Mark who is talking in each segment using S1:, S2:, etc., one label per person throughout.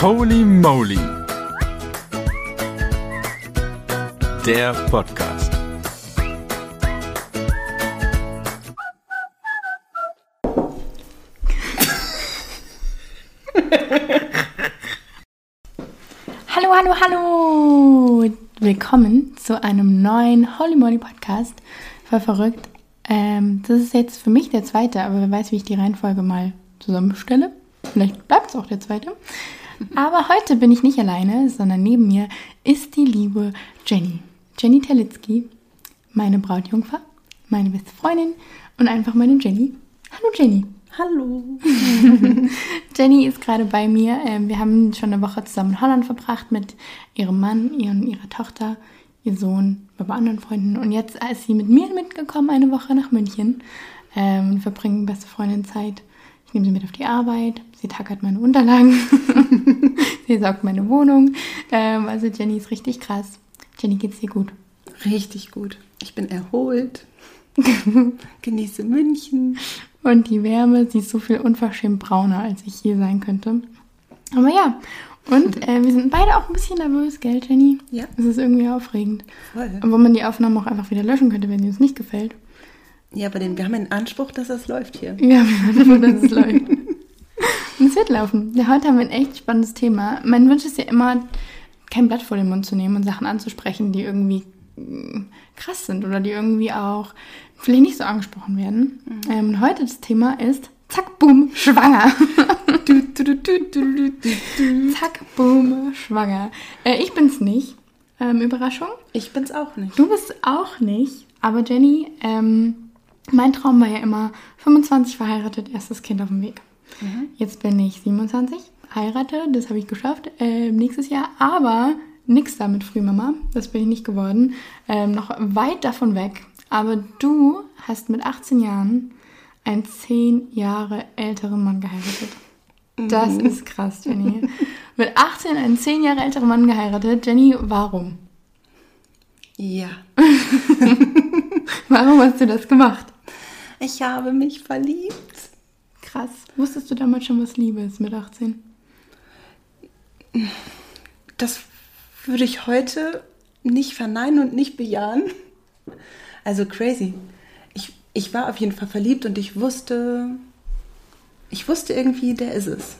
S1: Holy Moly. Der Podcast.
S2: Hallo, hallo, hallo! Willkommen zu einem neuen Holy Moly Podcast. Voll verrückt. Ähm, das ist jetzt für mich der zweite, aber wer weiß, wie ich die Reihenfolge mal zusammenstelle. Vielleicht bleibt es auch der zweite. Aber heute bin ich nicht alleine, sondern neben mir ist die liebe Jenny. Jenny Terlitzky, meine Brautjungfer, meine beste Freundin und einfach meine Jenny. Hallo Jenny.
S3: Hallo.
S2: Jenny ist gerade bei mir. Ähm, Wir haben schon eine Woche zusammen in Holland verbracht mit ihrem Mann, ihr und ihrer Tochter, ihr Sohn, bei anderen Freunden. Und jetzt ist sie mit mir mitgekommen eine Woche nach München. Ähm, Wir verbringen beste Freundin Zeit. Ich nehme sie mit auf die Arbeit. Sie tackert meine Unterlagen. sie saugt meine Wohnung. Ähm, Also Jenny ist richtig krass. Jenny, geht's dir gut?
S3: Richtig gut. Ich bin erholt. Genieße München.
S2: Und die Wärme, sie ist so viel unverschämt brauner, als ich je sein könnte. Aber ja, und äh, wir sind beide auch ein bisschen nervös, gell, Jenny?
S3: Ja.
S2: Es ist irgendwie aufregend.
S3: Voll.
S2: Obwohl man die Aufnahme auch einfach wieder löschen könnte, wenn sie uns nicht gefällt.
S3: Ja, aber den, wir haben den Anspruch, dass das läuft hier.
S2: Ja, wir hoffen, dass es läuft. Und es wird laufen. Ja, heute haben wir ein echt spannendes Thema. Mein Wunsch ist ja immer, kein Blatt vor den Mund zu nehmen und Sachen anzusprechen, die irgendwie mm, krass sind oder die irgendwie auch vielleicht nicht so angesprochen werden. Ähm, und heute das Thema ist Zack, boom, schwanger.
S3: Du, du, du.
S2: Zack, boom, schwanger. Äh, ich bin's nicht. Ähm, Überraschung.
S3: Ich bin's auch nicht.
S2: Du bist auch nicht. Aber Jenny, ähm, mein Traum war ja immer 25 verheiratet, erstes Kind auf dem Weg. Jetzt bin ich 27, heirate, das habe ich geschafft, äh, nächstes Jahr. Aber nix da mit Frühmama, das bin ich nicht geworden. Ähm, noch weit davon weg. Aber du hast mit 18 Jahren einen 10 Jahre älteren Mann geheiratet. Das ist krass, Jenny. Mit 18 einen 10 Jahre älteren Mann geheiratet. Jenny, warum?
S3: Ja.
S2: Warum hast du das gemacht?
S3: Ich habe mich verliebt.
S2: Krass. Wusstest du damals schon, was Liebe ist mit 18?
S3: Das würde ich heute nicht verneinen und nicht bejahen. Also crazy. Ich, ich war auf jeden Fall verliebt und ich wusste, ich wusste irgendwie, der ist es.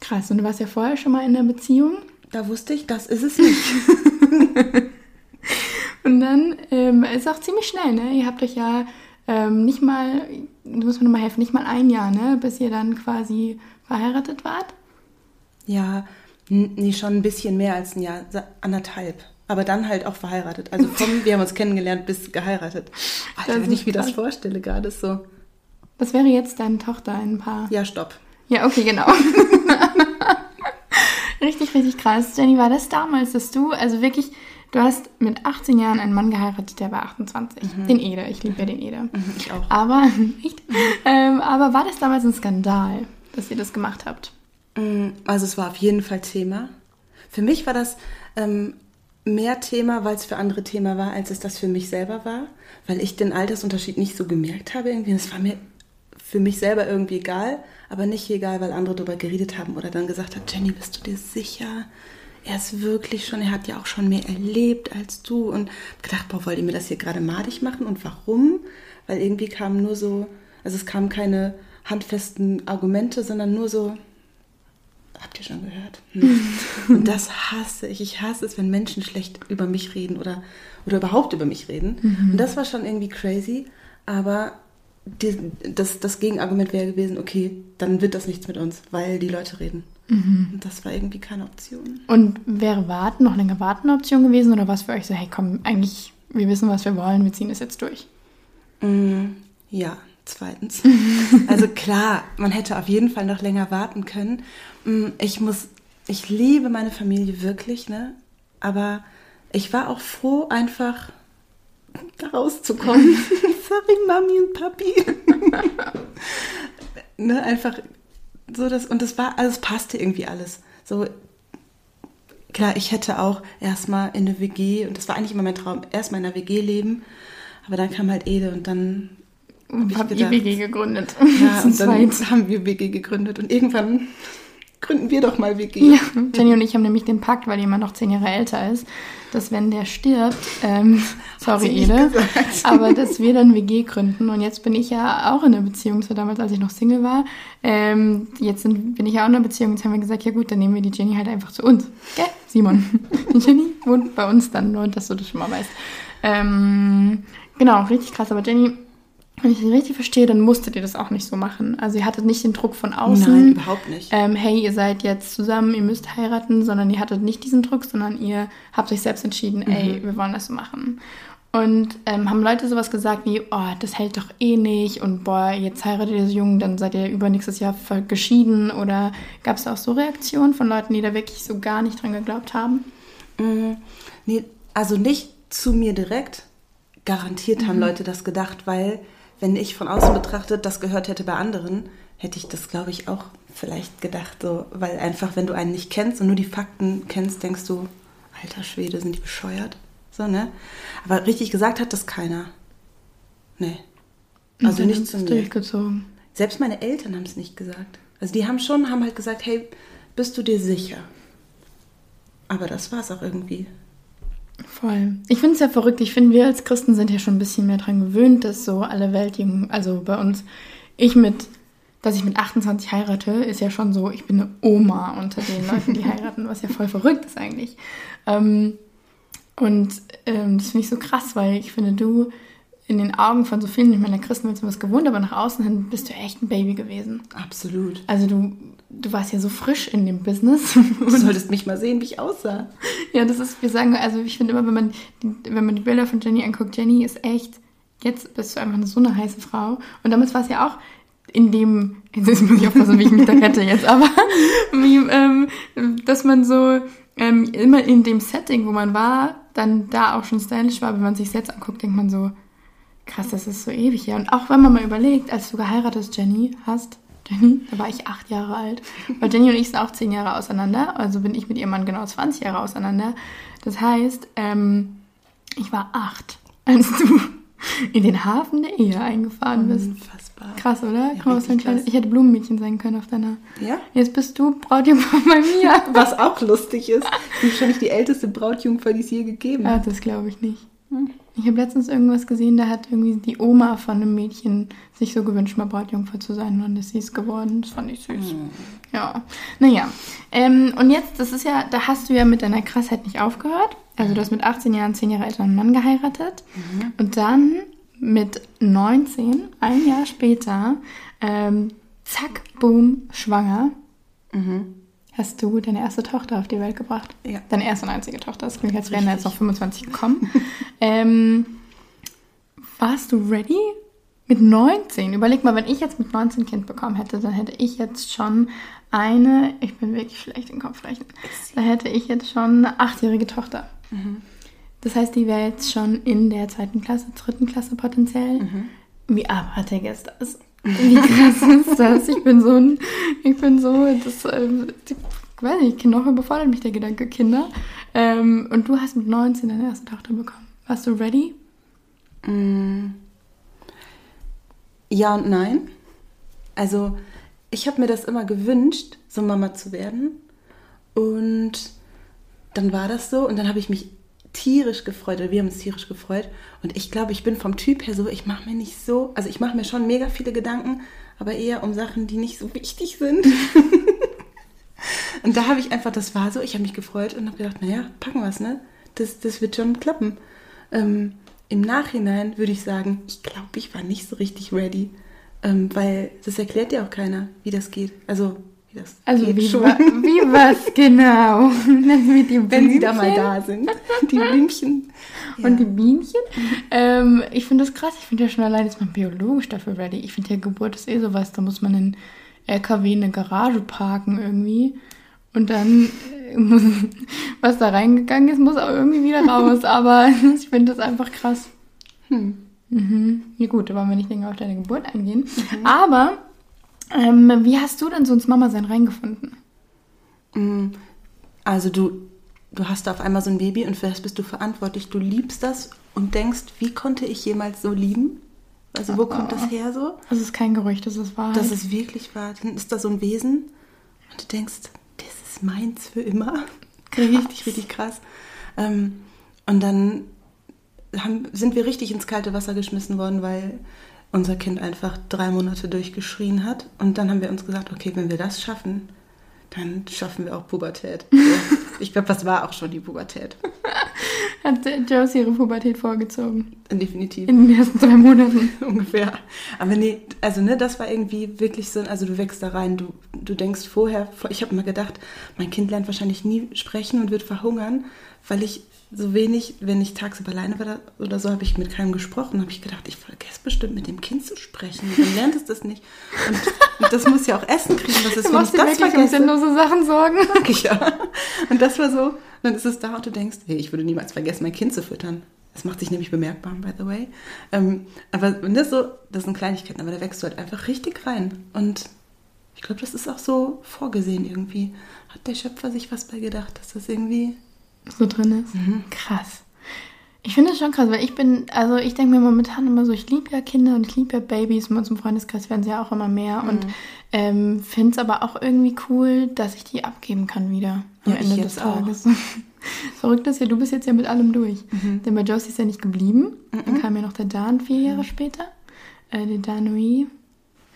S2: Krass. Und du warst ja vorher schon mal in einer Beziehung.
S3: Da wusste ich, das ist es nicht.
S2: Und dann ähm, ist auch ziemlich schnell, ne? Ihr habt euch ja ähm, nicht mal, du musst mir nochmal helfen, nicht mal ein Jahr, ne? Bis ihr dann quasi verheiratet wart.
S3: Ja, nee, schon ein bisschen mehr als ein Jahr, anderthalb. Aber dann halt auch verheiratet. Also vom, wir haben uns kennengelernt bis geheiratet. Alter,
S2: Das
S3: wenn ich mir das vorstelle, gerade so.
S2: Das wäre jetzt deine Tochter in ein paar.
S3: Ja, stopp.
S2: Ja, okay, genau. richtig, richtig krass. Jenny, war das damals, dass du, also wirklich, du hast mit 18 Jahren einen Mann geheiratet, der war 28. Den Ede, ich liebe ja den Ede.
S3: Mhm, Ich auch.
S2: Aber, echt? Ähm, aber war das damals ein Skandal, dass ihr das gemacht habt?
S3: Mm, Also es war auf jeden Fall Thema. Für mich war das ähm, mehr Thema, weil es für andere Thema war, als es das für mich selber war. Weil ich den Altersunterschied nicht so gemerkt habe irgendwie. Es war mir für mich selber irgendwie egal, aber nicht egal, weil andere darüber geredet haben oder dann gesagt hat, Jenny, bist du dir sicher? Er ist wirklich schon, er hat ja auch schon mehr erlebt als du. Und gedacht, boah, wollt ihr mir das hier gerade madig machen? Und warum? Weil irgendwie kamen nur so, also es kamen keine handfesten Argumente, sondern nur so, Habt ihr schon gehört? Hm. Und das hasse ich. Ich hasse es, wenn Menschen schlecht über mich reden oder, oder überhaupt über mich reden. Und das war schon irgendwie crazy. Aber die, das, das Gegenargument wäre gewesen, okay, dann wird das nichts mit uns, weil die Leute reden. Und das war irgendwie keine Option.
S2: Und wäre warten, noch länger warten eine Option gewesen oder was für euch so, hey komm, eigentlich, wir wissen, was wir wollen, wir ziehen das jetzt durch?
S3: Mm, Ja, zweitens. Also klar, man hätte auf jeden Fall noch länger warten können. Mm, Ich muss, ich liebe meine Familie wirklich, ne? Aber ich war auch froh, einfach da rauszukommen. Sorry, Mami und Papi. ne, einfach so das, und das war, also es passte irgendwie alles. So, klar, ich hätte auch erstmal in eine WG, und das war eigentlich immer mein Traum, erstmal in einer WG leben. Aber dann kam halt Ede und dann hab ich gedacht-
S2: WG gegründet?
S3: ja, und dann
S2: zweit.
S3: haben wir WG gegründet und irgendwann gründen wir doch mal WG.
S2: Ja, Jenny und ich haben nämlich den Pakt, weil jemand noch zehn Jahre älter ist, dass wenn der stirbt, ähm, sorry Ede, aber dass wir dann WG gründen. Und jetzt bin ich ja auch in einer Beziehung, so damals, als ich noch Single war. Ähm, jetzt sind, bin ich ja auch in einer Beziehung. Jetzt haben wir gesagt, ja gut, dann nehmen wir die Jenny halt einfach zu uns. Gell, Simon? Die Jenny wohnt bei uns dann, nur dass du das schon mal weißt. Ähm, genau, richtig krass. Aber Jenny, wenn ich sie richtig verstehe, dann musstet ihr das auch nicht so machen. Also ihr hattet nicht den Druck von außen.
S3: Nein, überhaupt nicht.
S2: Ähm, hey, ihr seid jetzt zusammen, ihr müsst heiraten, sondern ihr hattet nicht diesen Druck, sondern ihr habt euch selbst entschieden, ey, wir wollen das so machen. Und ähm, haben Leute sowas gesagt wie, oh, das hält doch eh nicht und boah, jetzt heiratet ihr so jung, dann seid ihr übernächstes Jahr geschieden oder gab es auch so Reaktionen von Leuten, die da wirklich so gar nicht dran geglaubt haben?
S3: Mm, Nee, also nicht zu mir direkt. Garantiert haben Leute das gedacht, weil wenn ich von außen betrachtet das gehört hätte bei anderen, hätte ich das, glaube ich, auch vielleicht gedacht. So, weil einfach, wenn du einen nicht kennst und nur die Fakten kennst, denkst du, alter Schwede, sind die bescheuert? So, ne? Aber richtig gesagt hat das keiner. Nee. Also
S2: dann
S3: nicht zu mir.
S2: durchgezogen.
S3: Selbst meine Eltern haben es nicht gesagt. Also die haben schon, haben halt gesagt, hey, bist du dir sicher? Aber das war es auch irgendwie.
S2: Voll. Ich finde es ja verrückt. Ich finde, wir als Christen sind ja schon ein bisschen mehr dran gewöhnt, dass so alle Welt, also bei uns, ich mit, dass ich mit 28 heirate, ist ja schon so, ich bin eine Oma unter den Leuten, die heiraten, was ja voll verrückt ist eigentlich. Ähm, und ähm, das finde ich so krass, weil ich finde, du in den Augen von so vielen, ich meine, der Christen wird was gewohnt, aber nach außen hin bist du echt ein Baby gewesen.
S3: Absolut.
S2: Also du, du warst ja so frisch in dem Business.
S3: Du solltest mich mal sehen, wie ich aussah.
S2: Ja, das ist, wir sagen, also ich finde immer, wenn man, die, wenn man die Bilder von Jenny anguckt, Jenny ist echt, jetzt bist du einfach so eine heiße Frau. Und damals war es ja auch in dem, jetzt muss ich aufpassen, wie ich mich da rette jetzt, aber wie, ähm, dass man so ähm, immer in dem Setting, wo man war, dann da auch schon stylisch war. Wenn man sich jetzt anguckt, denkt man so, krass, das ist so ewig her. Und auch wenn man mal überlegt, als du geheiratet Jenny hast, Jenny, da war ich acht Jahre alt. Weil Jenny und ich sind auch zehn Jahre auseinander. Also bin ich mit ihrem Mann genau 20 Jahre auseinander. Das heißt, ähm, ich war acht, als du in den Hafen der Ehe eingefahren bist.
S3: Unfassbar.
S2: Krass, oder?
S3: Ja,
S2: Komm, kleines, ich hätte Blumenmädchen sein können auf deiner.
S3: Ja?
S2: Jetzt bist du Brautjungfer bei mir.
S3: Was auch lustig ist, du bist schon nicht die älteste Brautjungfer, die es je gegeben
S2: Ah,
S3: hat.
S2: das glaube ich nicht. Ich habe letztens irgendwas gesehen, da hat irgendwie die Oma von einem Mädchen sich so gewünscht, mal Brautjungfer zu sein und dann ist sie es geworden. Das fand ich süß. Ja, naja. Ähm, und jetzt, das ist ja, da hast du ja mit deiner Krassheit nicht aufgehört. Also du hast mit 18 Jahren 10 Jahre älteren Mann geheiratet und dann mit 19, ein Jahr später, ähm, zack, boom, schwanger. Hast du deine erste Tochter auf die Welt gebracht?
S3: Ja.
S2: Deine erste und einzige Tochter. Das klingt, als wären da jetzt noch 25 gekommen. ähm, warst du ready? Mit 19? Überleg mal, wenn ich jetzt mit 19 ein Kind bekommen hätte, dann hätte ich jetzt schon eine, ich bin wirklich schlecht im Kopfrechnen, da hätte ich jetzt schon eine achtjährige Tochter. Das heißt, die wäre jetzt schon in der zweiten Klasse, dritten Klasse potenziell. Wie abartig ist das? Wie krass ist das? Ich bin so ein, ich bin so, das, ähm, ich weiß nicht, noch überfordert mich der Gedanke, Kinder. Ähm, und du hast mit 19 deine erste Tochter bekommen. Warst du ready?
S3: Ja und nein. Also, ich habe mir das immer gewünscht, so Mama zu werden. Und dann war das so und dann habe ich mich tierisch gefreut, oder wir haben uns tierisch gefreut. Und ich glaube, ich bin vom Typ her so, ich mache mir nicht so, also ich mache mir schon mega viele Gedanken, aber eher um Sachen, die nicht so wichtig sind. und da habe ich einfach, das war so, ich habe mich gefreut und habe gedacht, naja, packen wir es, ne? Das, das wird schon klappen. Ähm, Im Nachhinein würde ich sagen, ich glaube, ich war nicht so richtig ready, ähm, weil das erklärt ja auch keiner, wie das geht. Also, das
S2: Also wie,
S3: schon.
S2: wa wie was genau? mit die
S3: Wenn sie da mal da sind. Die Blümchen. Ja.
S2: Und die Bienchen. Ähm, ich finde das krass. Ich finde ja schon allein ist man biologisch dafür ready. Ich finde ja Geburt ist eh sowas. Da muss man in LKW in eine Garage parken irgendwie. Und dann äh, muss, was da reingegangen ist, muss auch irgendwie wieder raus. Aber ich finde das einfach krass.
S3: Hm.
S2: Mhm. Ja gut, da wollen wir nicht länger auf deine Geburt eingehen. Aber ähm, wie hast du denn so ins Mama-Sein reingefunden?
S3: Mm, Also du, du hast da auf einmal so ein Baby und für das bist du verantwortlich. Du liebst das und denkst, wie konnte ich jemals so lieben? Also wo kommt das her so?
S2: Das ist kein Gerücht, das ist Wahrheit.
S3: Das ist wirklich wahr. Dann ist da so ein Wesen und du denkst, das ist meins für immer. Richtig, richtig krass. Ähm, und dann haben, sind wir richtig ins kalte Wasser geschmissen worden, weil unser Kind einfach drei Monate durchgeschrien hat. Und dann haben wir uns gesagt, okay, wenn wir das schaffen, dann schaffen wir auch Pubertät. ich glaube, das war auch schon die Pubertät.
S2: Hat Josie ihre Pubertät vorgezogen?
S3: Definitiv.
S2: In den ersten drei Monaten.
S3: Ungefähr. Aber nee, also ne, das war irgendwie wirklich so, also du wächst da rein, du, du denkst vorher, ich habe immer gedacht, mein Kind lernt wahrscheinlich nie sprechen und wird verhungern, weil ich so wenig, wenn ich tagsüber alleine war oder so, habe ich mit keinem gesprochen, habe ich gedacht, ich vergesse bestimmt mit dem Kind zu sprechen. Dann lernt es das nicht. Und, und das muss ja auch Essen kriegen. Was ist,
S2: Du
S3: wenn ich
S2: dir
S3: das
S2: wirklich um sinnlose Sachen sorgen.
S3: ja. Und das war so, dann ist es da und du denkst, hey, ich würde niemals vergessen, mein Kind zu füttern. Das macht sich nämlich bemerkbar, by the way. Ähm, aber und das so, das sind Kleinigkeiten, aber da wächst du halt einfach richtig rein. Und ich glaube, das ist auch so vorgesehen irgendwie. Hat der Schöpfer sich was bei gedacht, dass das irgendwie.
S2: So drin ist. Krass. Ich finde es schon krass, weil ich bin, also ich denke mir momentan immer so, ich liebe ja Kinder und ich liebe ja Babys. Bei uns im Freundeskreis werden sie ja auch immer mehr und ähm, finde es aber auch irgendwie cool, dass ich die abgeben kann wieder am
S3: Ja,
S2: Ende des. Tages. Verrückt ist ja, du bist jetzt ja mit allem durch. Denn bei Josie ist ja nicht geblieben. Dann kam ja noch der Dan vier Jahre später. Äh, der Danui.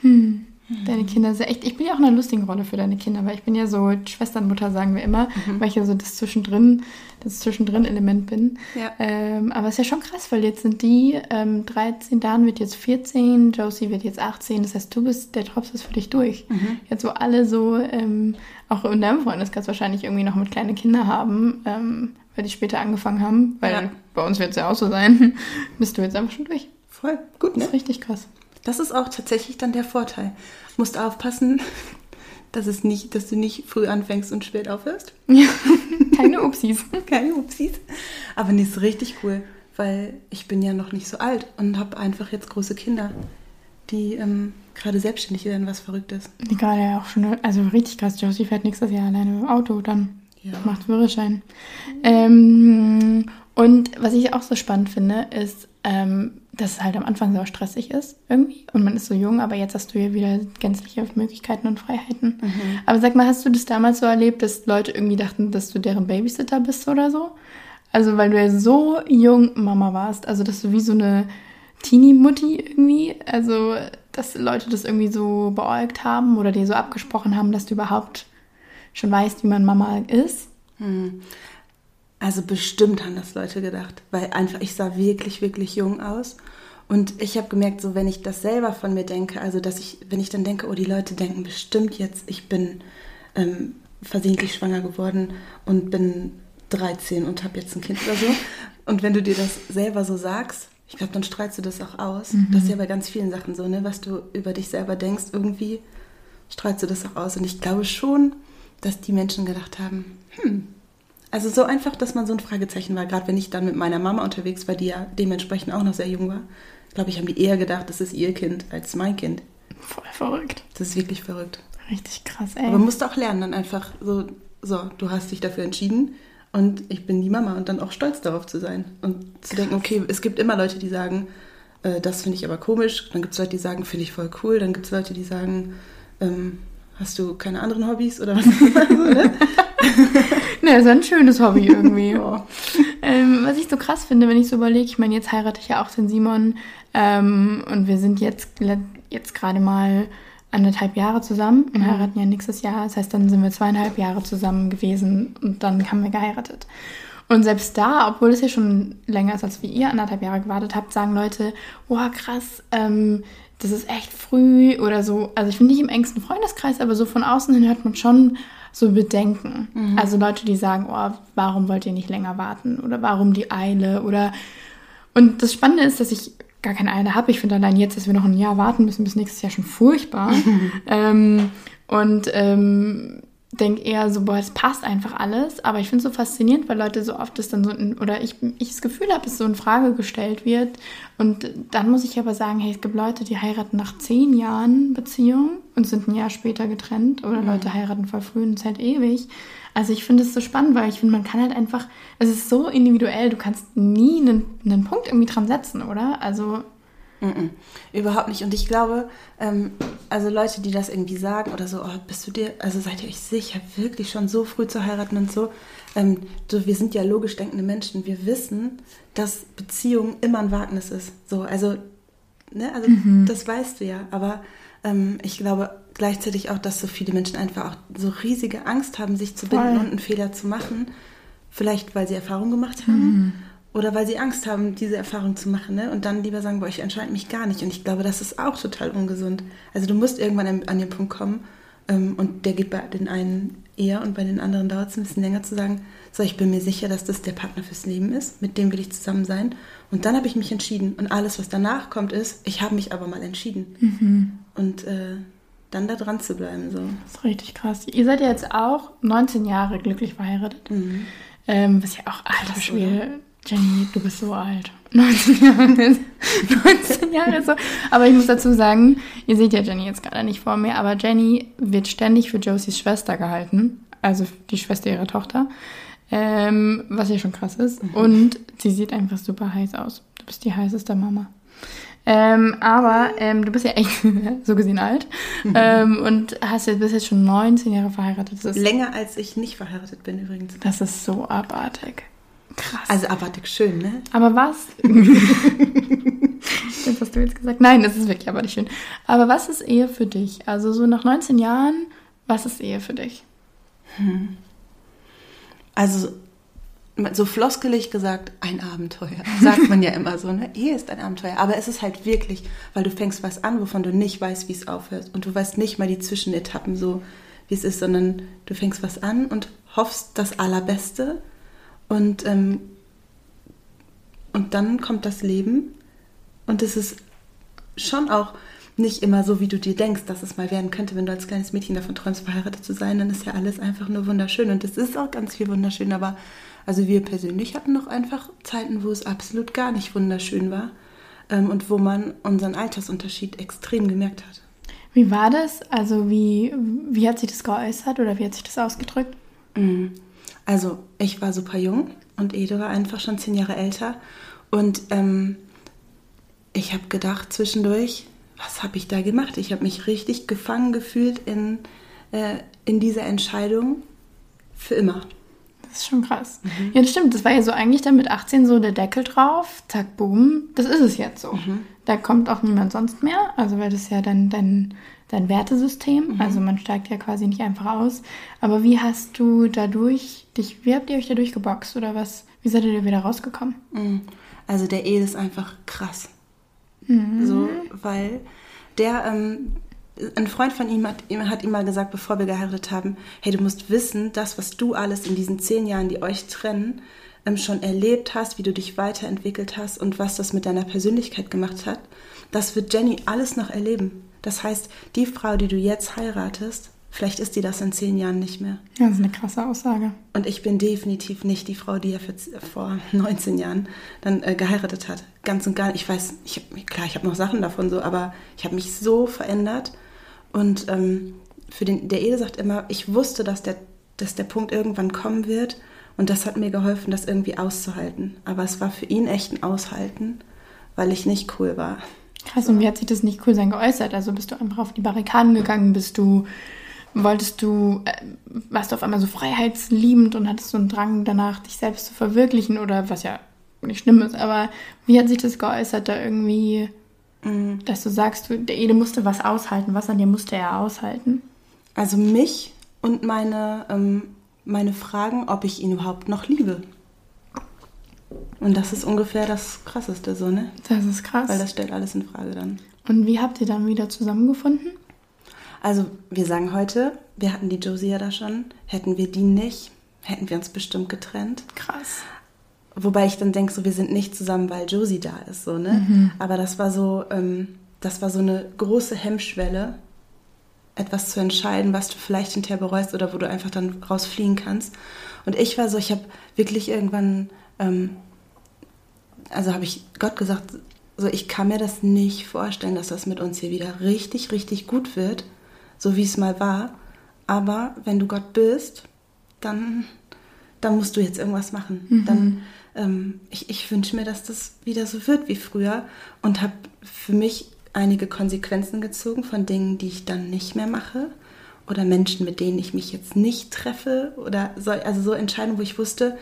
S2: Hm. Deine Kinder sind echt, ich bin ja auch in einer lustigen Rolle für deine Kinder, weil ich bin ja so Schwesternmutter, sagen wir immer, weil ich ja so das Zwischendrin, das Zwischendrin-Element bin.
S3: Ja.
S2: Ähm, aber es ist ja schon krass, weil jetzt sind die ähm, 13, Dan wird jetzt 14, Josie wird jetzt 18, das heißt, du bist, der Drops ist für dich durch. Jetzt wo alle so, ähm, auch in deinem Freundeskreis wahrscheinlich irgendwie noch mit kleinen Kindern haben, ähm, weil die später angefangen haben, weil
S3: Ja.
S2: bei uns wird es ja auch so sein, bist du jetzt einfach schon durch.
S3: Voll gut,
S2: Das
S3: ne?
S2: ist richtig krass.
S3: Das ist auch tatsächlich dann der Vorteil. Musst aufpassen, dass, es nicht, dass du nicht früh anfängst und spät aufhörst.
S2: Ja, keine Upsis.
S3: Keine Upsis. Aber nee, ist richtig cool, weil ich bin ja noch nicht so alt und habe einfach jetzt große Kinder, die ähm, gerade selbstständig werden, was verrückt ist.
S2: Die gerade ja auch schon, also richtig krass. Josie fährt nächstes Jahr alleine im Auto dann.
S3: Ja.
S2: Macht Führerschein. Ähm, und was ich auch so spannend finde, ist, ähm, dass es halt am Anfang so stressig ist irgendwie. Und man ist so jung, aber jetzt hast du ja wieder gänzliche Möglichkeiten und Freiheiten. Aber sag mal, hast du das damals so erlebt, dass Leute irgendwie dachten, dass du deren Babysitter bist oder so? Also weil du ja so jung Mama warst, also dass du wie so eine Teenie-Mutti irgendwie, also dass Leute das irgendwie so beäugt haben oder dir so abgesprochen haben, dass du überhaupt schon weißt, wie man Mama ist.
S3: Also bestimmt haben das Leute gedacht, weil einfach ich sah wirklich, wirklich jung aus. Und ich habe gemerkt, so wenn ich das selber von mir denke, also dass ich, wenn ich dann denke, oh, die Leute denken bestimmt jetzt, ich bin ähm, versehentlich schwanger geworden und bin 13 und habe jetzt ein Kind oder so. Und wenn du dir das selber so sagst, ich glaube, dann strahlst du das auch aus. Das ist ja bei ganz vielen Sachen so, ne? Was du über dich selber denkst, irgendwie strahlst du das auch aus. Und ich glaube schon, dass die Menschen gedacht haben, hm, also so einfach, dass man so ein Fragezeichen war. Gerade wenn ich dann mit meiner Mama unterwegs war, die ja dementsprechend auch noch sehr jung war, glaube ich, haben die eher gedacht, das ist ihr Kind als mein Kind.
S2: Voll verrückt.
S3: Das ist wirklich verrückt.
S2: Richtig krass, ey.
S3: Aber man musste auch lernen, dann einfach so, so, du hast dich dafür entschieden und ich bin die Mama und dann auch stolz darauf zu sein. Und zu denken, okay, es gibt immer Leute, die sagen, äh, das finde ich aber komisch. Dann gibt es Leute, die sagen, finde ich voll cool. Dann gibt es Leute, die sagen, ähm, hast du keine anderen Hobbys oder was? so, ne?
S2: Ne, ist ein schönes Hobby irgendwie.
S3: Ja.
S2: ähm, was ich so krass finde, wenn ich so überlege, ich meine, jetzt heirate ich ja auch den Simon ähm, und wir sind jetzt, jetzt gerade mal anderthalb Jahre zusammen und heiraten ja nächstes Jahr. Das heißt, dann sind wir zweieinhalb Jahre zusammen gewesen und dann haben wir geheiratet. Und selbst da, obwohl es ja schon länger ist, als wie ihr anderthalb Jahre gewartet habt, sagen Leute, wow, krass, ähm, das ist echt früh oder so. Also ich bin nicht im engsten Freundeskreis, aber so von außen hin hört man schon so Bedenken. Also Leute, die sagen, oh, warum wollt ihr nicht länger warten? Oder warum die Eile? Oder und das Spannende ist, dass ich gar keine Eile habe. Ich finde allein jetzt, dass wir noch ein Jahr warten müssen bis nächstes Jahr schon furchtbar. ähm, und ähm, denke eher so, boah, es passt einfach alles. Aber ich finde es so faszinierend, weil Leute so oft das dann so, oder ich, ich das Gefühl habe, es so in Frage gestellt wird. Und dann muss ich aber sagen, hey, es gibt Leute, die heiraten nach zehn Jahren Beziehung und sind ein Jahr später getrennt. Oder Leute heiraten voll früh und es halt ewig. Also ich finde es so spannend, weil ich finde, man kann halt einfach, es ist so individuell, du kannst nie einen, einen Punkt irgendwie dran setzen, oder? Also
S3: Mm überhaupt nicht. Und ich glaube, ähm, also Leute, die das irgendwie sagen oder so, oh, bist du dir, also seid ihr euch sicher, wirklich schon so früh zu heiraten und so. Ähm, so wir sind ja logisch denkende Menschen. Wir wissen, dass Beziehung immer ein Wagnis ist. So, also, ne, also
S2: Mhm.
S3: das weißt du ja. Aber ähm, ich glaube gleichzeitig auch, dass so viele Menschen einfach auch so riesige Angst haben, sich zu binden
S2: Voll.
S3: und einen Fehler zu machen. Vielleicht, weil sie Erfahrung gemacht haben.
S2: Mhm.
S3: Oder weil sie Angst haben, diese Erfahrung zu machen, ne? Und dann lieber sagen, boah, ich entscheide mich gar nicht. Und ich glaube, das ist auch total ungesund. Also du musst irgendwann an, den Punkt kommen, ähm, und der geht bei den einen eher und bei den anderen dauert es ein bisschen länger zu sagen, so, ich bin mir sicher, dass das der Partner fürs Leben ist, mit dem will ich zusammen sein. Und dann habe ich mich entschieden. Und alles, was danach kommt, ist, ich habe mich aber mal entschieden.
S2: Mhm.
S3: Und äh, dann da dran zu bleiben, so.
S2: Das ist richtig krass. Ihr seid ja jetzt auch 19 Jahre glücklich verheiratet.
S3: Mhm.
S2: Ähm, was ja auch, alter
S3: Krass,
S2: Schwede. Jenny, du bist so alt. 19 Jahre ist, 19 Jahre so. Aber ich muss dazu sagen, ihr seht ja Jenny jetzt gerade nicht vor mir, aber Jenny wird ständig für Josies Schwester gehalten. Also die Schwester ihrer Tochter. Ähm, was ja schon krass ist. Und sie sieht einfach super heiß aus. Du bist die heißeste Mama. Ähm, aber ähm, du bist ja echt so gesehen alt. Ähm, und hast jetzt, bist jetzt schon 19 Jahre verheiratet.
S3: Länger als ich nicht verheiratet bin übrigens.
S2: das ist so abartig. Krass.
S3: Also abartig schön, ne?
S2: Aber was? das hast du jetzt gesagt. Nein, das ist wirklich aber nicht schön. Aber was ist Ehe für dich? Also so nach 19 Jahren, was ist Ehe für dich?
S3: Also so floskelig gesagt, ein Abenteuer. Sagt man ja immer so, ne? Ehe ist ein Abenteuer. Aber es ist halt wirklich, weil du fängst was an, wovon du nicht weißt, wie es aufhört. Und du weißt nicht mal die Zwischenetappen so, wie es ist, sondern du fängst was an und hoffst das Allerbeste. Und, ähm, und dann kommt das Leben. Und es ist schon auch nicht immer so, wie du dir denkst, dass es mal werden könnte, wenn du als kleines Mädchen davon träumst, verheiratet zu sein, dann ist ja alles einfach nur wunderschön. Und es ist auch ganz viel wunderschön, aber also wir persönlich hatten noch einfach Zeiten, wo es absolut gar nicht wunderschön war ähm, und wo man unseren Altersunterschied extrem gemerkt hat.
S2: Wie war das? Also wie, wie hat sich das geäußert oder wie hat sich das ausgedrückt?
S3: Mhm. Also ich war super jung und Ede war einfach schon zehn Jahre älter und ähm, ich habe gedacht zwischendurch, was habe ich da gemacht? Ich habe mich richtig gefangen gefühlt in, äh, in dieser Entscheidung für immer.
S2: Das ist schon krass. Ja, das stimmt. Das war ja so eigentlich dann mit 18 so der Deckel drauf. Zack, boom. Das ist es jetzt so. Da kommt auch niemand sonst mehr. Also weil das ist ja dann dein, dein Wertesystem. Also man steigt ja quasi nicht einfach aus. Aber wie hast du dadurch dich, wie habt ihr euch dadurch geboxt oder was? Wie seid ihr da wieder rausgekommen?
S3: Mhm. Also der Ede ist einfach krass. So, weil der, ähm, ein Freund von ihm hat, ihm hat ihm mal gesagt, bevor wir geheiratet haben, hey, du musst wissen, das, was du alles in diesen zehn Jahren, die euch trennen, ähm, schon erlebt hast, wie du dich weiterentwickelt hast und was das mit deiner Persönlichkeit gemacht hat, das wird Jenny alles noch erleben. Das heißt, die Frau, die du jetzt heiratest, vielleicht ist die das in zehn Jahren nicht mehr.
S2: Das ist eine krasse Aussage.
S3: Und ich bin definitiv nicht die Frau, die er für, vor 19 Jahren dann äh, geheiratet hat. Ganz und gar nicht. Ich weiß, ich klar, ich habe noch Sachen davon so, aber ich habe mich so verändert. Und ähm, für den, der Ede sagt immer, ich wusste, dass der, dass der Punkt irgendwann kommen wird. Und das hat mir geholfen, das irgendwie auszuhalten. Aber es war für ihn echt ein Aushalten, weil ich nicht cool war.
S2: Krass, und wie hat sich das nicht cool sein geäußert? Also bist du einfach auf die Barrikaden gegangen? Bist du, wolltest du, äh, warst du auf einmal so freiheitsliebend und hattest so einen Drang danach, dich selbst zu verwirklichen? Oder was ja nicht schlimm ist, aber wie hat sich das geäußert, da irgendwie,
S3: Mhm.
S2: dass du sagst, du, der Ede musste was aushalten, was an dir musste er aushalten?
S3: Also mich und meine, ähm, meine Fragen, ob ich ihn überhaupt noch liebe. Und das ist ungefähr das Krasseste so, ne?
S2: Das ist krass.
S3: Weil das stellt alles in Frage dann.
S2: und wie habt ihr dann wieder zusammengefunden?
S3: Also wir sagen heute, wir hatten die Josie ja da schon, hätten wir die nicht, hätten wir uns bestimmt getrennt.
S2: Krass.
S3: Wobei ich dann denke, so wir sind nicht zusammen, weil Josie da ist, so ne. Aber das war so, ähm, das war so eine große Hemmschwelle, etwas zu entscheiden, was du vielleicht hinterher bereust oder wo du einfach dann rausfliehen kannst. Und ich war so, ich habe wirklich irgendwann, ähm, also habe ich Gott gesagt, so ich kann mir das nicht vorstellen, dass das mit uns hier wieder richtig, richtig gut wird, so wie es mal war. Aber wenn du Gott bist, dann, dann musst du jetzt irgendwas machen. Dann ähm, ich, ich wünsche mir, dass das wieder so wird wie früher und habe für mich einige Konsequenzen gezogen von Dingen, die ich dann nicht mehr mache oder Menschen, mit denen ich mich jetzt nicht treffe oder so, also so Entscheidungen, wo ich wusste,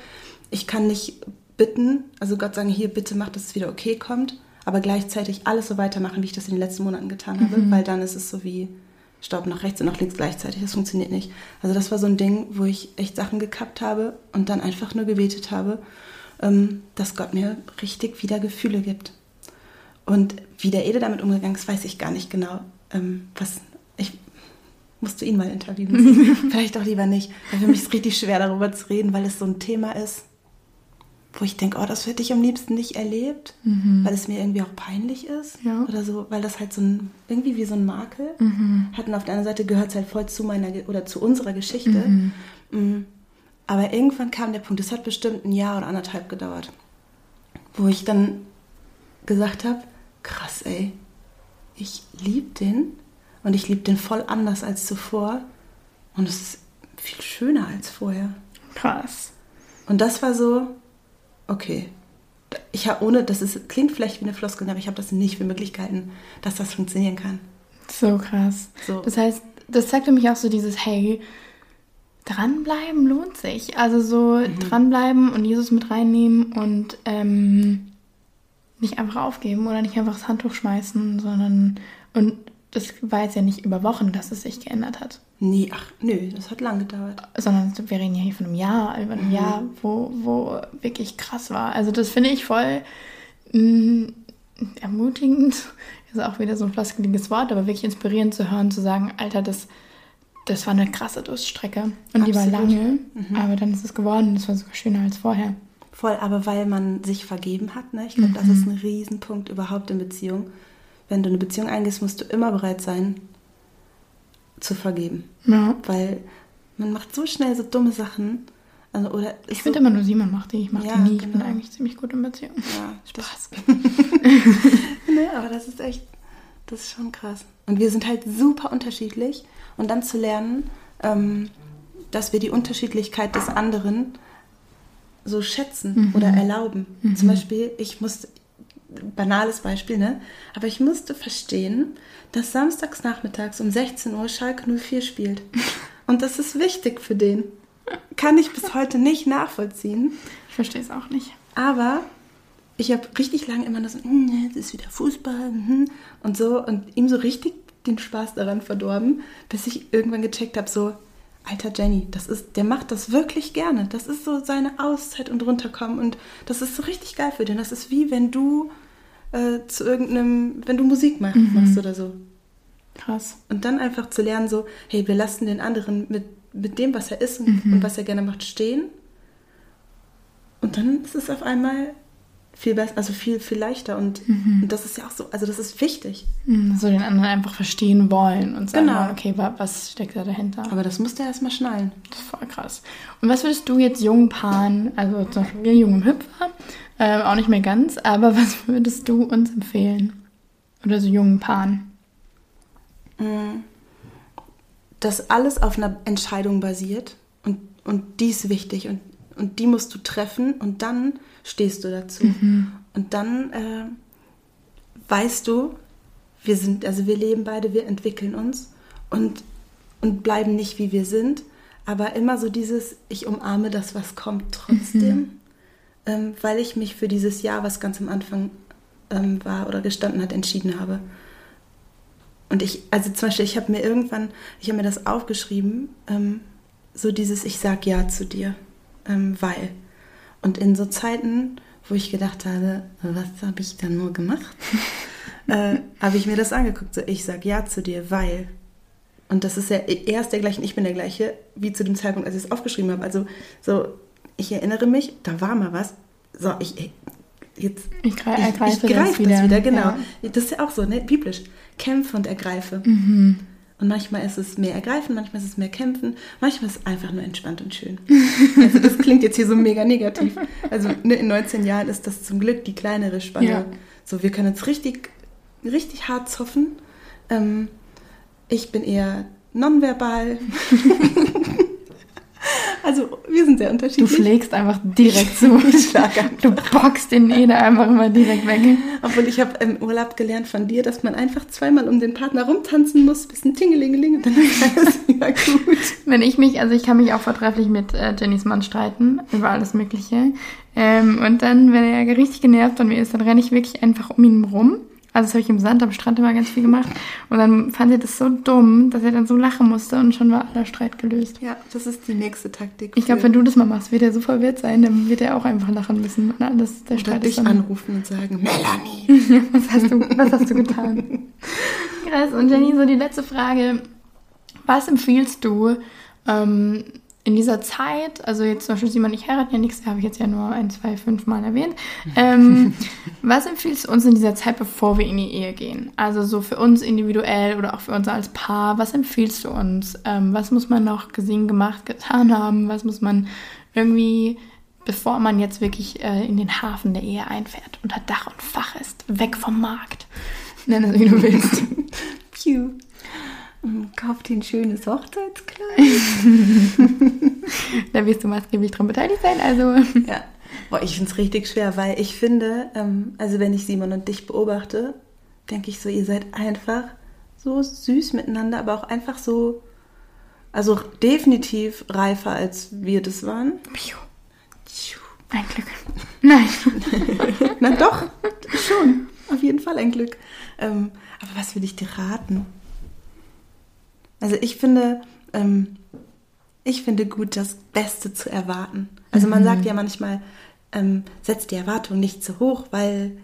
S3: ich kann nicht bitten, also Gott sagen, hier bitte mach, dass es wieder okay kommt, aber gleichzeitig alles so weitermachen, wie ich das in den letzten Monaten getan habe,
S2: Mhm.
S3: weil dann ist es so wie Staub nach rechts und nach links gleichzeitig. Das funktioniert nicht. Also das war so ein Ding, wo ich echt Sachen gekappt habe und dann einfach nur gebetet habe, dass Gott mir richtig wieder Gefühle gibt. Und wie der Ede damit umgegangen ist, weiß ich gar nicht genau. Ähm, was ich musste ihn mal interviewen. Vielleicht auch lieber nicht. Weil für mich ist es richtig schwer, darüber zu reden, weil es so ein Thema ist, wo ich denke, oh, das hätte ich am liebsten nicht erlebt, weil es mir irgendwie auch peinlich ist.
S2: Ja.
S3: Oder so, weil das halt so ein, irgendwie wie so ein Makel hat. Und auf der anderen Seite gehört es halt voll zu meiner oder zu unserer Geschichte. Mm. Aber irgendwann kam der Punkt, es hat bestimmt ein Jahr oder anderthalb gedauert, wo ich dann gesagt habe, krass, ey, ich liebe den und ich liebe den voll anders als zuvor und es ist viel schöner als vorher.
S2: Krass.
S3: Und das war so, okay, ich habe ohne, das ist, klingt vielleicht wie eine Floskel, aber ich habe das nicht für möglich gehalten, dass das funktionieren kann.
S2: So krass.
S3: So.
S2: Das heißt, das zeigt für mich auch so dieses, hey, dranbleiben lohnt sich. Also so
S3: Mhm.
S2: dranbleiben und Jesus mit reinnehmen und ähm, nicht einfach aufgeben oder nicht einfach das Handtuch schmeißen, sondern und das war jetzt ja nicht über Wochen, dass es sich geändert hat,
S3: Nee, ach, nö, das hat lang gedauert.
S2: sondern wir reden ja hier von einem Jahr, über
S3: Mhm.
S2: ein Jahr, wo, wo wirklich krass war. Also das finde ich voll mh, ermutigend. Ist auch wieder so ein floskeliges Wort, aber wirklich inspirierend zu hören, zu sagen, Alter, das, das war eine krasse Durststrecke. Und die war
S3: Absolut.
S2: lange, aber dann ist es geworden. Das war sogar schöner als vorher.
S3: Voll, aber weil man sich vergeben hat, ne? Ich glaube, das ist ein Riesenpunkt überhaupt in Beziehung. Wenn du eine Beziehung eingehst, musst du immer bereit sein, zu vergeben.
S2: Ja.
S3: Weil man macht so schnell so dumme Sachen. Also, oder
S2: Ich finde
S3: so,
S2: immer nur Simon macht die. Ich mache
S3: Ja,
S2: die nie. Ich bin
S3: genau.
S2: eigentlich ziemlich gut in Beziehung.
S3: ja,
S2: Spaß.
S3: ne, aber das ist echt, das ist schon krass. Und wir sind halt super unterschiedlich. Und dann zu lernen, ähm, dass wir die Unterschiedlichkeit des anderen so schätzen oder erlauben. Zum Beispiel, ich musste, banales Beispiel, ne? Aber ich musste verstehen, dass samstags nachmittags um 16 Uhr Schalke 04 spielt. Und das ist wichtig für den. Kann ich bis heute nicht nachvollziehen.
S2: Ich verstehe es auch nicht.
S3: Aber ich habe richtig lange immer nur so, "Hm, nee, das ist wieder Fußball mhm", und so und ihm so richtig den Spaß daran verdorben, bis ich irgendwann gecheckt habe, so, alter Jenny, das ist, der macht das wirklich gerne. Das ist so seine Auszeit und runterkommen und das ist so richtig geil für den. Das ist wie wenn du äh, zu irgendeinem, wenn du Musik mach, machst oder so.
S2: Krass.
S3: Und dann einfach zu lernen, so, hey, wir lassen den anderen mit, mit dem, was er ist und, und was er gerne macht, stehen. Und dann ist es auf einmal viel besser, also viel, viel leichter. Und, und das ist ja auch so, also das ist wichtig.
S2: Mhm, So den anderen einfach verstehen wollen und sagen,
S3: Genau.
S2: okay, wa- was steckt da dahinter?
S3: Aber das musst du erst mal schnallen.
S2: Das ist voll krass. Und was würdest du jetzt jungen Paaren, also zum Beispiel wir jungen Hüpfer, ähm, auch nicht mehr ganz, aber was würdest du uns empfehlen? Oder so jungen Paaren?
S3: dass alles auf einer Entscheidung basiert und, und die ist wichtig und, und die musst du treffen und dann stehst du dazu. Und dann äh, weißt du, wir sind, also wir leben beide, wir entwickeln uns und, und bleiben nicht wie wir sind, aber immer so dieses, ich umarme das, was kommt trotzdem, ähm, weil ich mich für dieses Jahr, was ganz am Anfang ähm, war oder gestanden hat, entschieden habe. Und ich, also zum Beispiel, ich habe mir irgendwann, ich habe mir das aufgeschrieben, ähm, so dieses Ich sag Ja zu dir, ähm, weil. Und in so Zeiten, wo ich gedacht habe, was habe ich dann nur gemacht, äh, habe ich mir das angeguckt, so Ich sag Ja zu dir, weil. Und das ist ja, er ist der gleiche, ich bin der gleiche, wie zu dem Zeitpunkt, als ich es aufgeschrieben habe. Also so, ich erinnere mich, da war mal was. So, ich, jetzt
S2: Ich gre-
S3: ich,
S2: ergreife
S3: ich
S2: das
S3: greife
S2: wieder.
S3: das wieder, genau.
S2: Ja.
S3: Das ist ja auch so, ne? biblisch. Kämpfe und ergreife.
S2: Mhm.
S3: Und manchmal ist es mehr ergreifen, manchmal ist es mehr kämpfen, manchmal ist es einfach nur entspannt und schön. Also das klingt jetzt hier so mega negativ. Also ne, in 19 Jahren ist das zum Glück die kleinere Spanne.
S2: Ja.
S3: So, wir können uns richtig, richtig hart zoffen. Ähm, ich bin eher nonverbal. Also, wir sind sehr
S2: Du
S3: unterschiedlich.
S2: schlägst einfach direkt zu. Du boxst den Eder einfach immer direkt weg.
S3: Obwohl ich habe im Urlaub gelernt von dir, dass man einfach zweimal um den Partner rumtanzen muss, bis ein Tingelingeling und dann ist alles wieder gut.
S2: Wenn ich mich, also ich kann mich auch vortrefflich mit äh, Jennys Mann streiten über alles Mögliche. Ähm, und dann, wenn er richtig genervt von mir ist, dann renne ich wirklich einfach um ihn rum. Also das habe ich im Sand am Strand immer ganz viel gemacht. Und dann fand er das so dumm, dass er dann so lachen musste und schon war aller Streit gelöst.
S3: Ja, das ist die nächste Taktik.
S2: Ich glaube, wenn du das mal machst, wird er so verwirrt sein, dann wird er auch einfach lachen müssen. Na, das, der
S3: oder
S2: Streit
S3: dich
S2: dann,
S3: anrufen und sagen, Melanie.
S2: was, hast du, was hast du getan? Krass. Und Jenny, so die letzte Frage. Was empfiehlst du ähm, in dieser Zeit, also jetzt zum Beispiel Simon, ich heirate ja nichts, habe ich jetzt ja nur ein, zwei, fünf Mal erwähnt. Ähm, was empfiehlst du uns in dieser Zeit, bevor wir in die Ehe gehen? Also so für uns individuell oder auch für uns als Paar, was empfiehlst du uns? Ähm, was muss man noch gesehen, gemacht, getan haben? Was muss man irgendwie, bevor man jetzt wirklich äh, in den Hafen der Ehe einfährt, unter Dach und Fach ist, weg vom Markt? Nenn es, wie du willst.
S3: Piu. Mm, Kauf dir ein schönes Hochzeitskleid.
S2: da wirst du maßgeblich dran beteiligt sein, also...
S3: Ja. Boah, ich finde es richtig schwer, weil ich finde, ähm, also wenn ich Simon und dich beobachte, denke ich so, ihr seid einfach so süß miteinander, aber auch einfach so, also definitiv reifer, als wir das waren.
S2: Piu. Ein Glück. Nein.
S3: Na doch, schon. Auf jeden Fall ein Glück. Ähm, aber was will ich dir raten? Also ich finde, ähm, ich finde gut, das Beste zu erwarten. Also man sagt ja manchmal, ähm, setzt die Erwartung nicht zu hoch, weil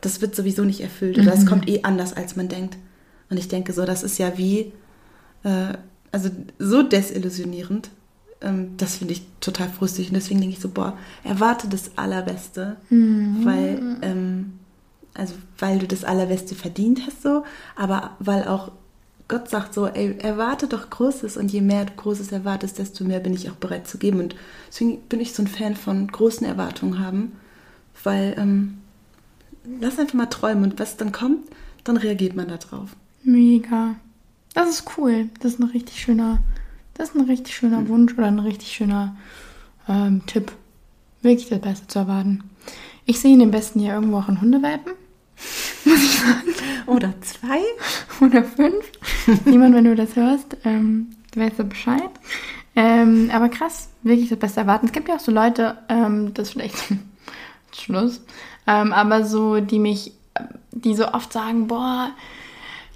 S3: das wird sowieso nicht erfüllt oder es kommt eh anders, als man denkt. Und ich denke so, das ist ja wie, äh, also so desillusionierend. Ähm, das finde ich total frustig und deswegen denke ich so, boah, erwarte das Allerbeste, weil, ähm, also weil du das Allerbeste verdient hast so, aber weil auch Gott sagt so, ey, erwarte doch Großes und je mehr du Großes erwartest, desto mehr bin ich auch bereit zu geben. Und deswegen bin ich so ein Fan von großen Erwartungen haben, weil ähm, lass einfach mal träumen und was dann kommt, dann reagiert man da drauf.
S2: Mega. Das ist cool. Das ist ein richtig schöner, das ist ein richtig schöner Wunsch oder ein richtig schöner ähm, Tipp. Wirklich das Beste zu erwarten. Ich sehe in dem besten Jahr irgendwo auch einen Hundewelpen.
S3: Oder zwei?
S2: oder fünf. Niemand, wenn du das hörst, ähm, du weißt ja Bescheid. Ähm, aber krass, wirklich das Beste erwarten. Es gibt ja auch so Leute, ähm, das ist vielleicht Schluss, ähm, aber so, die mich, die so oft sagen, boah,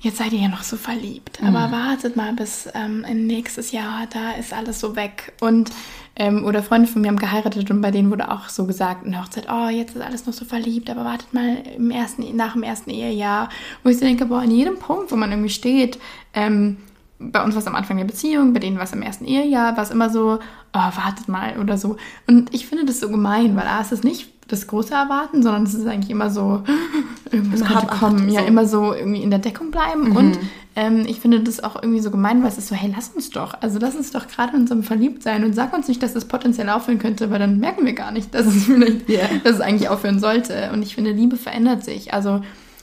S2: jetzt seid ihr ja noch so verliebt, aber wartet mal bis ähm, nächstes Jahr, da ist alles so weg. Und ähm, oder Freunde von mir haben geheiratet und bei denen wurde auch so gesagt in der Hochzeit, oh, jetzt ist alles noch so verliebt, aber wartet mal im ersten, nach dem ersten Ehejahr. Wo ich so denke, boah, in jedem Punkt, wo man irgendwie steht, ähm, bei uns war es am Anfang der Beziehung, bei denen war es im ersten Ehejahr, war es immer so, oh, wartet mal oder so. Und ich finde das so gemein, weil A, ist es nicht das große Erwarten, sondern es ist eigentlich immer so, irgendwas
S3: Immer
S2: könnte kommen. Ja,
S3: so.
S2: immer so irgendwie in der Deckung bleiben. Und ähm, ich finde das auch irgendwie so gemein, weil es ist so, hey, lass uns doch. Also lass uns doch gerade in unserem Verliebtsein und sag uns nicht, dass das potenziell aufhören könnte, weil dann merken wir gar nicht, dass es vielleicht,
S3: Ja.
S2: dass es eigentlich aufhören sollte. Und ich finde, Liebe verändert sich. Also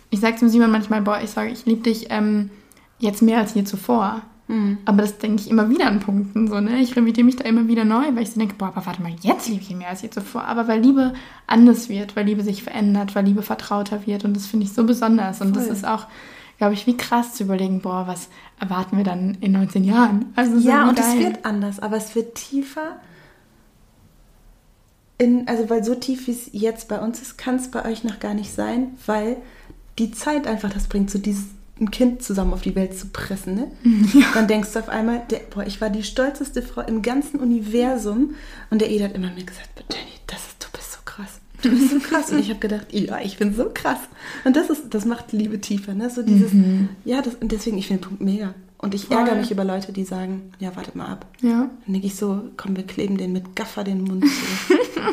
S2: ich sage zum Simon manchmal, boah, ich sage, ich liebe dich ähm, jetzt mehr als je zuvor. Aber das denke ich immer wieder an Punkten. So, ne? Ich revidiere mich da immer wieder neu, weil ich so denke, boah, aber warte mal, jetzt liebe ich ihn mehr als je zuvor. Aber weil Liebe anders wird, weil Liebe sich verändert, weil Liebe vertrauter wird. Und das finde ich so besonders. Und das
S3: Voll.
S2: ist auch, glaube ich, wie krass zu überlegen, boah, was erwarten wir dann in 19 Jahren? Also so
S3: Ja, und es wird anders, aber es wird tiefer. In, also, weil so tief wie es jetzt bei uns ist, kann es bei euch noch gar nicht sein, weil die Zeit einfach das bringt, so dieses ein Kind zusammen auf die Welt zu pressen. Ne? Dann denkst du auf einmal, der, boah, ich war die stolzeste Frau im ganzen Universum. Und der Ed hat immer mir gesagt, "Boah, Jenny, das ist, du bist so krass. Du bist so krass. Und ich habe gedacht, ja, ich bin so krass. Und das ist, das macht Liebe tiefer. Ne? So dieses, ja, das, und deswegen, ich finde den Punkt mega. Und ich
S2: Voll.
S3: ärgere mich über Leute, die sagen, ja, wartet mal ab.
S2: Ja.
S3: Dann denke ich so, komm, wir kleben den mit Gaffer den Mund zu.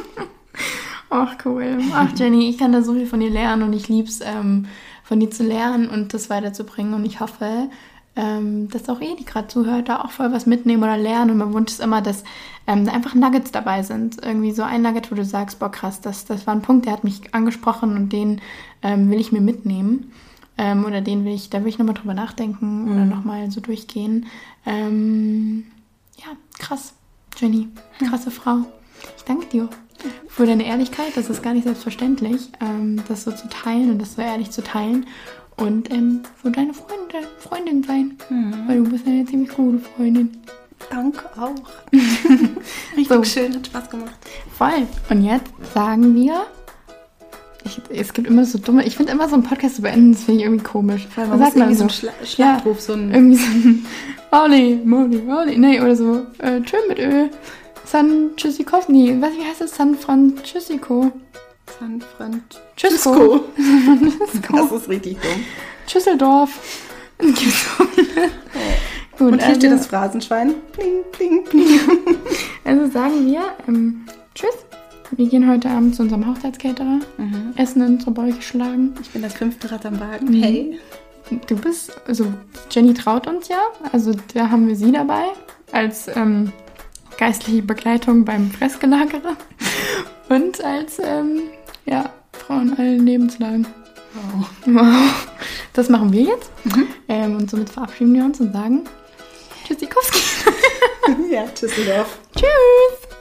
S2: Ach, cool. Ach, Jenny, ich kann da so viel von dir lernen und ich lieb's, ähm, von dir zu lernen und das weiterzubringen. Und ich hoffe, ähm, dass auch ihr, die gerade zuhört, da auch voll was mitnehmen oder lernen. Und mein Wunsch ist immer, dass ähm, da einfach Nuggets dabei sind. Irgendwie so ein Nugget, wo du sagst, boah, krass, das, das war ein Punkt, der hat mich angesprochen und den ähm, will ich mir mitnehmen. Ähm, oder den will ich, da will ich nochmal drüber nachdenken oder nochmal so durchgehen. Ähm, ja, krass. Jenny, krasse Frau. Ich danke dir für deine Ehrlichkeit. Das ist gar nicht selbstverständlich, ähm, das so zu teilen und das so ehrlich zu teilen. Und ähm, für deine Freunde, Freundin sein. Weil du bist eine ziemlich gute Freundin.
S3: Danke auch. Richtig
S2: So.
S3: schön, hat Spaß gemacht.
S2: Voll. Und jetzt sagen wir. Ich, es gibt immer so dumme. Ich finde immer so einen Podcast zu beenden, das finde ich irgendwie komisch. Was
S3: man
S2: sagt
S3: irgendwie so einen Schla Schlachtruf, so einen-
S2: Irgendwie so ein. Oli, Moli, Oli. Nee, oder so. Äh, tschö mit Ö. San Tschüssikov. Nee, was, wie heißt das? San Francisco.
S3: San Francisco. Das ist richtig dumm.
S2: Schüsseldorf. Gut,
S3: Und hier steht
S2: also-
S3: das Phrasenschwein. Pling, pling, pling.
S2: Also sagen wir ähm, Tschüss. Wir gehen heute Abend zu unserem Hochzeitscaterer. Essen in unsere Bäuche schlagen.
S3: Ich bin das fünfte Rad am Wagen.
S2: Mhm.
S3: Hey.
S2: Du bist, also Jenny traut uns ja. Also da haben wir sie dabei als ähm, geistliche Begleitung beim Fressgelagerer und als ähm, ja, Frau in allen Lebenslagen.
S3: Wow.
S2: Wow. Das machen wir jetzt. Ähm, und somit verabschieden wir uns und sagen Tschüssikowski.
S3: Ja, Tschüsseldorf.
S2: Tschüss.